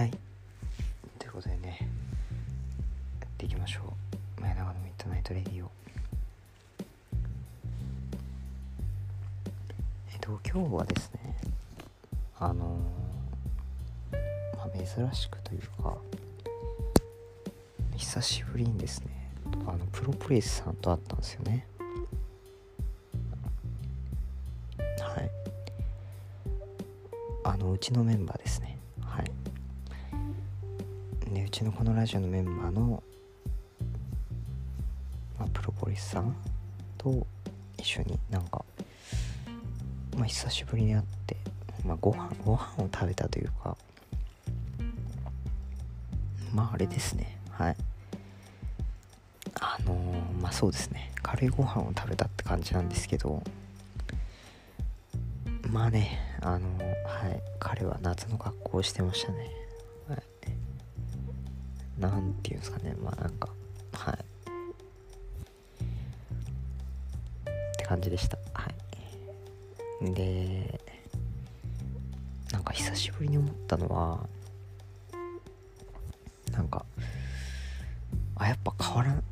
はい。ということでねやっていきましょう。前長のミッドナイトレディオえっと今日はですねあのまあ珍しくというか久しぶりにですねあのプロプレイスさんと会ったんですよね。はい。あのうちのメンバーですね。うちのこのラジオのメンバーの、まあ、プロポリスさんと一緒になんかまあ久しぶりに会ってまあご飯ご飯を食べたというかまああれですね。はい。あのー、まあそうですね。軽いご飯を食べたって感じなんですけどまあねあのー、はい。彼は夏の格好をしてましたね。なんていうんですかね。まあなんかはい。って感じでした。はい。でなんか久しぶりに思ったのはなんかあやっぱ変わらん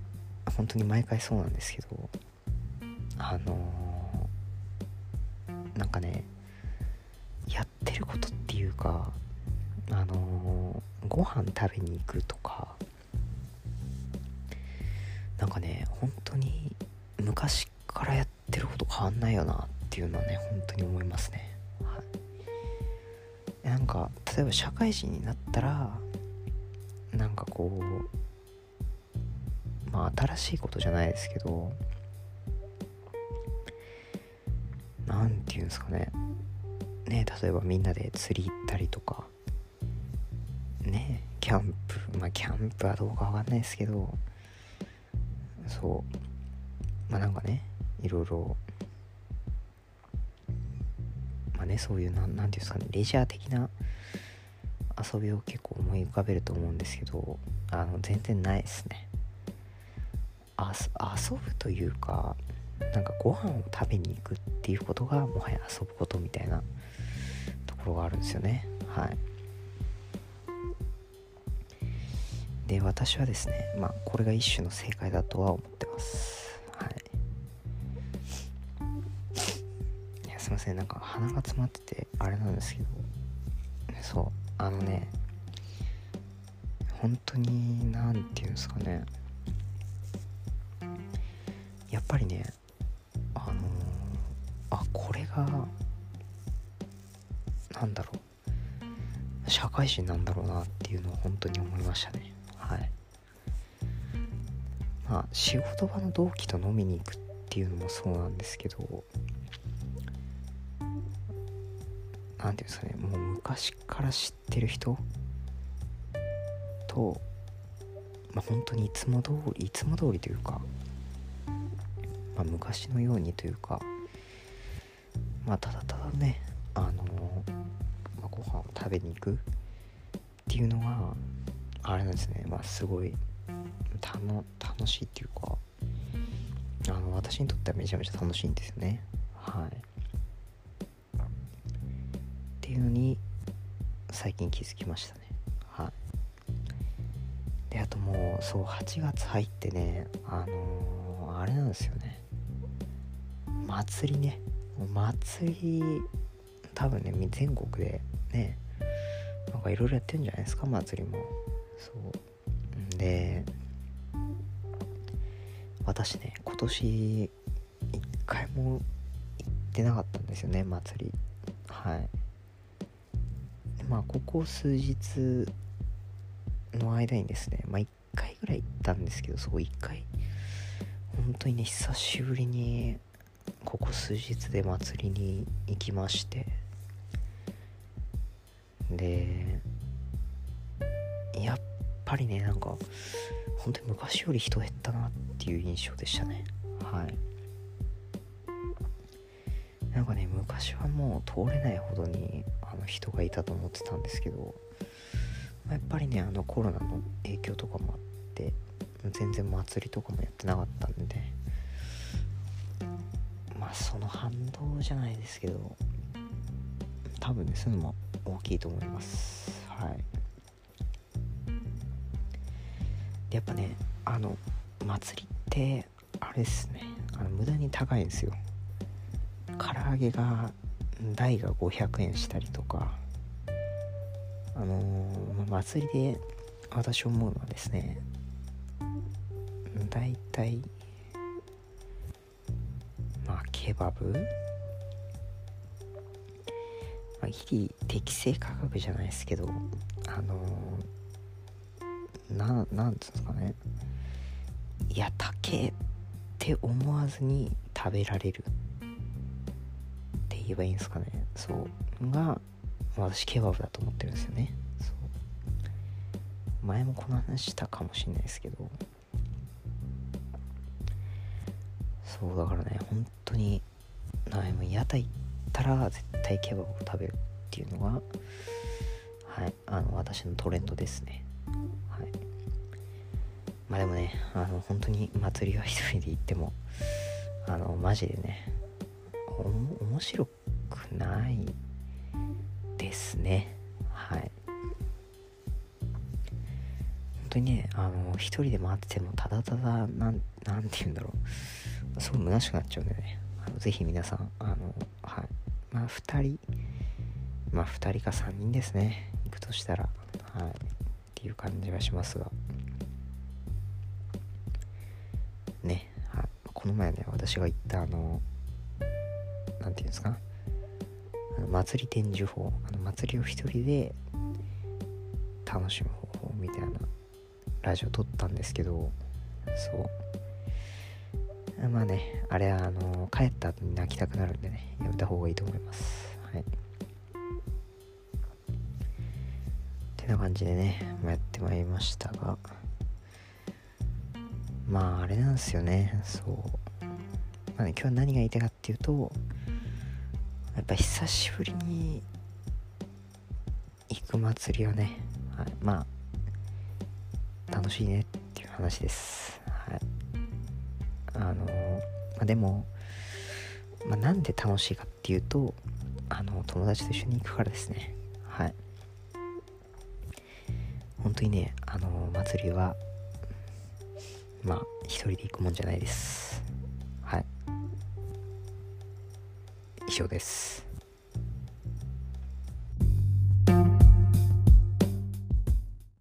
本当に毎回そうなんですけどあのー、なんかねやってることっていうかあのー、ご飯食べに行くとかなんかね本当に昔からやってること変わんないよなっていうのはね本当に思いますね、はい、なんか例えば社会人になったらなんかこうまあ新しいことじゃないですけど何て言うんですかね。ね例えばみんなで釣り行ったりとかねキャンプ。まあキャンプはどうかわかんないですけどそう。まあなんかねいろいろ。まあねそういう何て言うんですかねレジャー的な遊びを結構思い浮かべると思うんですけどあの全然ないですね。遊ぶというかなんかご飯を食べに行くっていうことがもはや遊ぶことみたいなところがあるんですよね。はい。で私はですねまあこれが一種の正解だとは思ってます。はい。いやすいません。なんか鼻が詰まっててあれなんですけど。そう。あのね本当に何て言うんですかね。やっぱりねあのー、あこれがなんだろう。社会人なんだろうなっていうのは本当に思いましたね。まあ仕事場の同期と飲みに行くっていうのもそうなんですけど何ていうんですかねもう昔から知ってる人とまあ本当にいつも通りいつも通りというかまあ、昔のようにというかまあただただねあのまあ、ご飯を食べに行くっていうのがあれなんですね。まあすごい楽しいっていうかあの私にとってはめちゃめちゃ楽しいんですよね。はい。っていうのに最近気づきましたね。はい。であともうそう8月入ってねあのー、あれなんですよね。祭りね。祭り多分ね全国でねなんかいろいろやってるんじゃないですか祭りも。そう。で私ね今年一回も行ってなかったんですよね祭り。はい。まあここ数日の間にですねまあ1回ぐらい行ったんですけどそう1回。本当にね久しぶりにここ数日で祭りに行きまして。でやっぱりねなんか本当に昔より人減ったなっていう印象でしたね。はい。なんかね昔はもう通れないほどにあの人がいたと思ってたんですけどやっぱりねあのコロナの影響とかもあって全然祭りとかもやってなかったんでまあその反動じゃないですけど多分ねそういうのも大きいと思います。はいやっぱねあの祭りってあれですね。あの無駄に高いんですよ。唐揚げが台が500円したりとか。あのー、祭りで私思うのはですね大体まあケバブ？まあ、ギリ適正価格じゃないですけどあのー、ななんつうんですかね。いや高えって思わずに食べられるって言えばいいんですかね。そう。が私ケバブだと思ってるんですよね。そう。前もこの話したかもしれないですけど。そうだからね本当になも屋台行ったら絶対ケバブを食べるっていうのがはいあの私のトレンドですね。はい。まあでもねあの本当に祭りは一人で行ってもあのマジでね面白くないですね。はい。本当にねあの一人で回っててもただただなんなんて言うんだろう。すごい虚しくなっちゃうんでね。あのぜひ皆さんあのはい。まあ2人まあ2人か3人ですね。行くとしたら。はい。っていう感じがしますが。ね、はい、この前ね私が行ったあの何て言うんですか？あの祭り展示法。あの祭りを一人で楽しむ方法みたいなラジオ撮ったんですけどそう。まあねあれはあの帰った後に泣きたくなるんでねやめた方がいいと思います。はい。な感じでね、ま、やってまいりましたが。まああれなんですよね。そう。まあね今日は何が言いたいかっていうとやっぱ久しぶりに行く祭りはね、はい、まあ楽しいねっていう話です。はい。あのまあでも、まあ、なんで楽しいかっていうとあの友達と一緒に行くからですね。当にねあの祭りはまあ一人で行くもんじゃないです。はい。以上です。